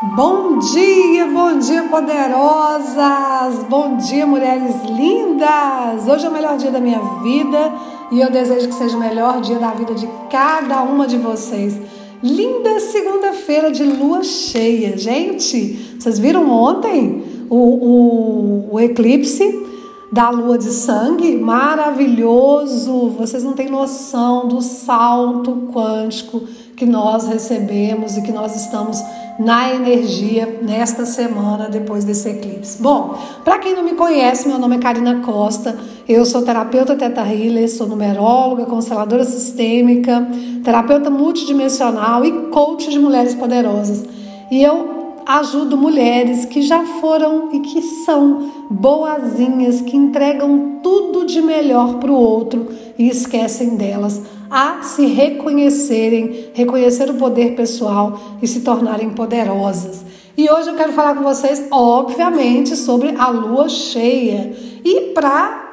Bom dia, bom dia, poderosas! Bom dia, mulheres lindas! Hoje é o melhor dia da minha vida e eu desejo que seja o melhor dia da vida de cada uma de vocês. Linda segunda-feira de lua cheia, gente! Vocês viram ontem o, o, o eclipse da lua de sangue? Maravilhoso! Vocês não têm noção do salto quântico que nós recebemos e que nós estamos na energia nesta semana depois desse eclipse. Bom, para quem não me conhece, meu nome é Karina Costa, eu sou terapeuta Teta Healer, sou numeróloga, consteladora sistêmica, terapeuta multidimensional e coach de mulheres poderosas. E eu ajudo mulheres que já foram e que são boazinhas, que entregam tudo de melhor para o outro e esquecem delas a se reconhecerem, reconhecer o poder pessoal e se tornarem poderosas. E hoje eu quero falar com vocês, obviamente, sobre a lua cheia. E para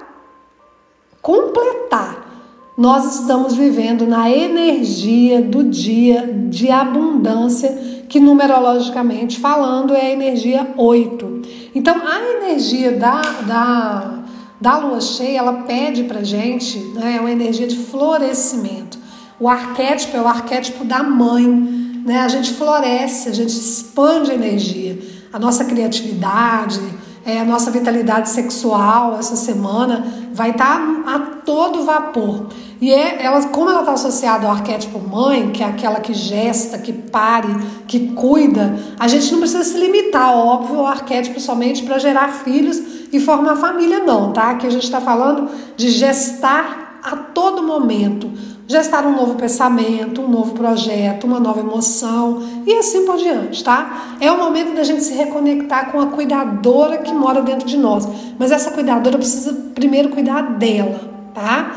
completar, nós estamos vivendo na energia do dia de abundância, que numerologicamente falando é a energia 8. Então, a energia da, da da lua cheia, ela pede pra gente né, é uma energia de florescimento. O arquétipo é o arquétipo da mãe, né? A gente floresce, a gente expande a energia. A nossa criatividade, é, a nossa vitalidade sexual essa semana vai estar tá a todo vapor. E é, ela, como ela está associada ao arquétipo mãe, que é aquela que gesta, que pare, que cuida, a gente não precisa se limitar, óbvio, ao arquétipo somente para gerar filhos e formar família, não, tá? Aqui a gente está falando de gestar a todo momento. Gestar um novo pensamento, um novo projeto, uma nova emoção e assim por diante, tá? É o momento da gente se reconectar com a cuidadora que mora dentro de nós. Mas essa cuidadora precisa primeiro cuidar dela, tá?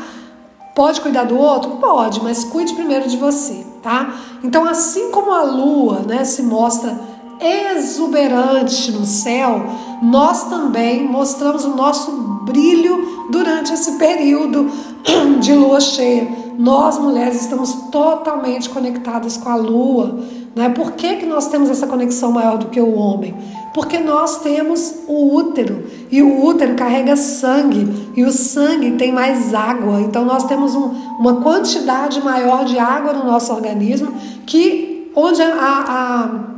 Pode cuidar do outro? Pode, mas cuide primeiro de você, tá? Então, assim como a lua, né, se mostra exuberante no céu, nós também mostramos o nosso brilho durante esse período de lua cheia. Nós mulheres estamos totalmente conectadas com a lua. Né? Por que, que nós temos essa conexão maior do que o homem? Porque nós temos o útero e o útero carrega sangue e o sangue tem mais água. Então nós temos um, uma quantidade maior de água no nosso organismo que onde a, a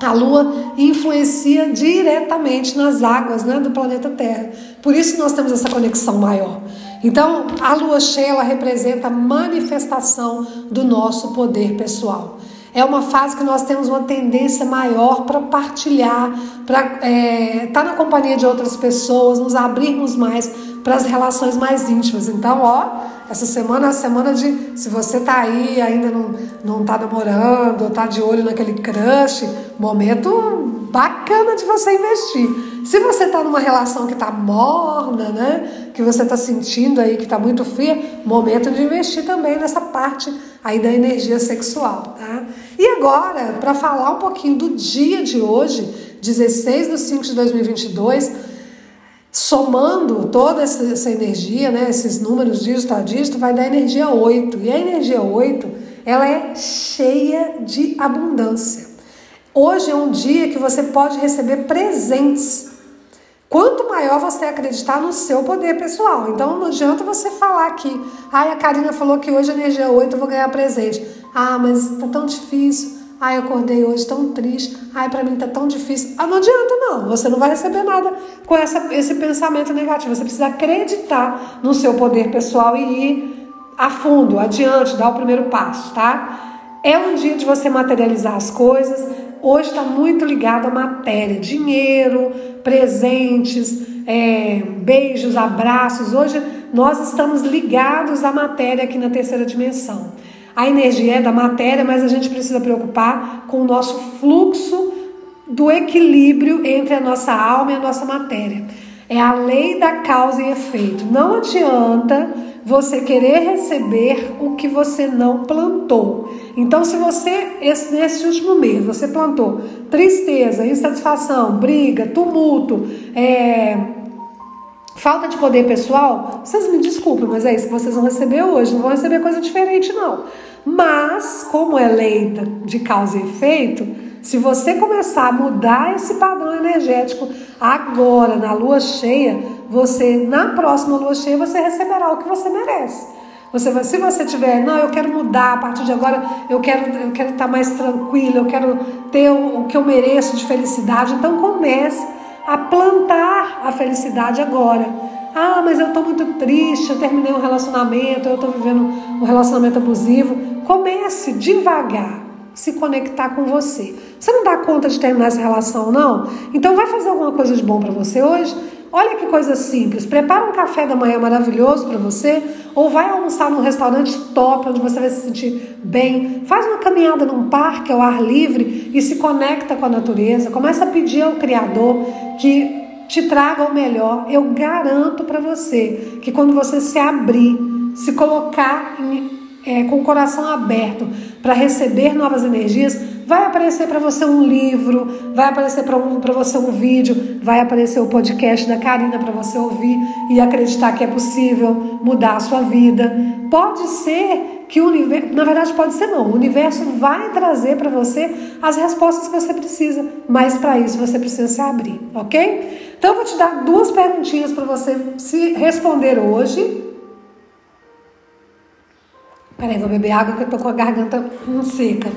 a Lua influencia diretamente nas águas né, do planeta Terra. Por isso nós temos essa conexão maior. Então, a Lua cheia ela representa a manifestação do nosso poder pessoal. É uma fase que nós temos uma tendência maior para partilhar, para estar é, tá na companhia de outras pessoas, nos abrirmos mais para as relações mais íntimas. Então, ó, essa semana é a semana de, se você tá aí ainda não, não tá namorando, ou tá de olho naquele crush, momento bacana de você investir. Se você tá numa relação que tá morna, né, que você tá sentindo aí que tá muito fria, momento de investir também nessa parte aí da energia sexual, tá? E agora, para falar um pouquinho do dia de hoje, 16 de 5 de 2022, somando toda essa energia, né, esses números dígito a dígito, vai dar energia 8. E a energia 8, ela é cheia de abundância. Hoje é um dia que você pode receber presentes. Quanto maior você acreditar no seu poder pessoal. Então não adianta você falar que, ai, a Karina falou que hoje é energia 8, eu vou ganhar presente. Ah, mas tá tão difícil. Ai, eu acordei hoje tão triste. Ai, para mim tá tão difícil. Ah, não adianta não. Você não vai receber nada com essa, esse pensamento negativo. Você precisa acreditar no seu poder pessoal e ir a fundo, adiante, dar o primeiro passo, tá? É um dia de você materializar as coisas. Hoje está muito ligado à matéria, dinheiro, presentes, é, beijos, abraços. Hoje nós estamos ligados à matéria aqui na terceira dimensão. A energia é da matéria, mas a gente precisa preocupar com o nosso fluxo do equilíbrio entre a nossa alma e a nossa matéria. É a lei da causa e efeito. Não adianta você querer receber o que você não plantou. Então, se você, esse, nesse último mês, você plantou tristeza, insatisfação, briga, tumulto, é, Falta de poder pessoal, vocês me desculpem, mas é isso que vocês vão receber hoje. Não vão receber coisa diferente, não. Mas, como é lei de causa e efeito, Se você começar a mudar esse padrão energético agora, na lua cheia, você, na próxima lua cheia, você receberá o que você merece. Você se você tiver, não, eu quero mudar a partir de agora, eu quero, eu quero estar mais tranquilo, eu quero ter o, o que eu mereço de felicidade, então comece a plantar a felicidade agora. Ah, mas eu estou muito triste, eu terminei um relacionamento, eu estou vivendo um relacionamento abusivo. Comece devagar se conectar com você. Você não dá conta de terminar essa relação, não? Então vai fazer alguma coisa de bom para você hoje? Olha que coisa simples. Prepara um café da manhã maravilhoso para você, ou vai almoçar num restaurante top onde você vai se sentir bem. Faz uma caminhada num parque ao ar livre e se conecta com a natureza. Começa a pedir ao Criador que te traga o melhor. Eu garanto para você que quando você se abrir, se colocar em, é, com o coração aberto para receber novas energias, vai aparecer para você um livro, vai aparecer para um, você um vídeo, vai aparecer o podcast da Karina para você ouvir e acreditar que é possível mudar a sua vida. Pode ser que o universo, na verdade pode ser não, o universo vai trazer para você as respostas que você precisa, mas para isso você precisa se abrir, ok? Então eu vou te dar duas perguntinhas para você se responder hoje Peraí, vou beber água que eu tô com a garganta seca.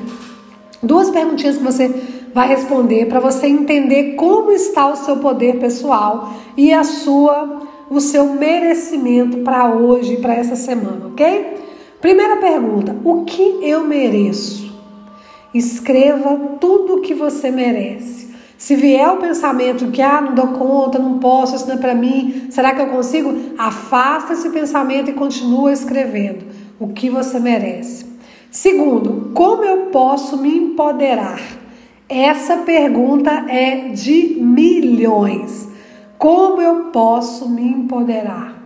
Duas perguntinhas que você vai responder para você entender como está o seu poder pessoal e a sua o seu merecimento para hoje, para essa semana, ok? Primeira pergunta: o que eu mereço? Escreva tudo o que você merece. Se vier o pensamento que ah, não dou conta, não posso, isso não é para mim, será que eu consigo? Afasta esse pensamento e continua escrevendo o que você merece. Segundo, como eu posso me empoderar? Essa pergunta é de milhões. Como eu posso me empoderar?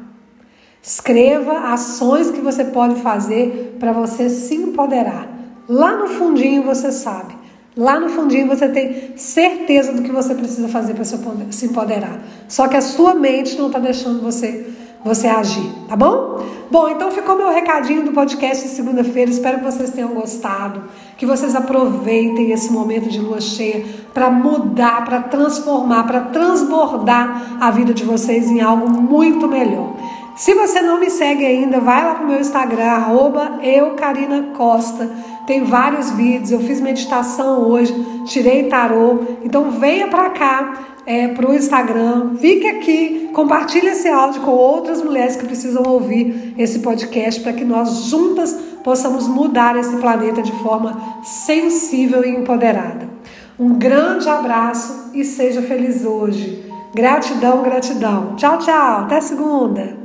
Escreva ações que você pode fazer para você se empoderar. Lá no fundinho você sabe. Lá no fundinho você tem certeza do que você precisa fazer para se empoderar. Só que a sua mente não está deixando você você agir, tá bom? Bom, então ficou meu recadinho do podcast de segunda-feira. Espero que vocês tenham gostado, que vocês aproveitem esse momento de lua cheia para mudar, para transformar, para transbordar a vida de vocês em algo muito melhor. Se você não me segue ainda, vai lá pro meu Instagram, arroba eucarinacosta. Tem vários vídeos, eu fiz meditação hoje, tirei tarô. Então venha para cá, é, para o Instagram. Fique aqui, compartilhe esse áudio com outras mulheres que precisam ouvir esse podcast para que nós juntas possamos mudar esse planeta de forma sensível e empoderada. Um grande abraço e seja feliz hoje. Gratidão, gratidão. Tchau, tchau. Até segunda.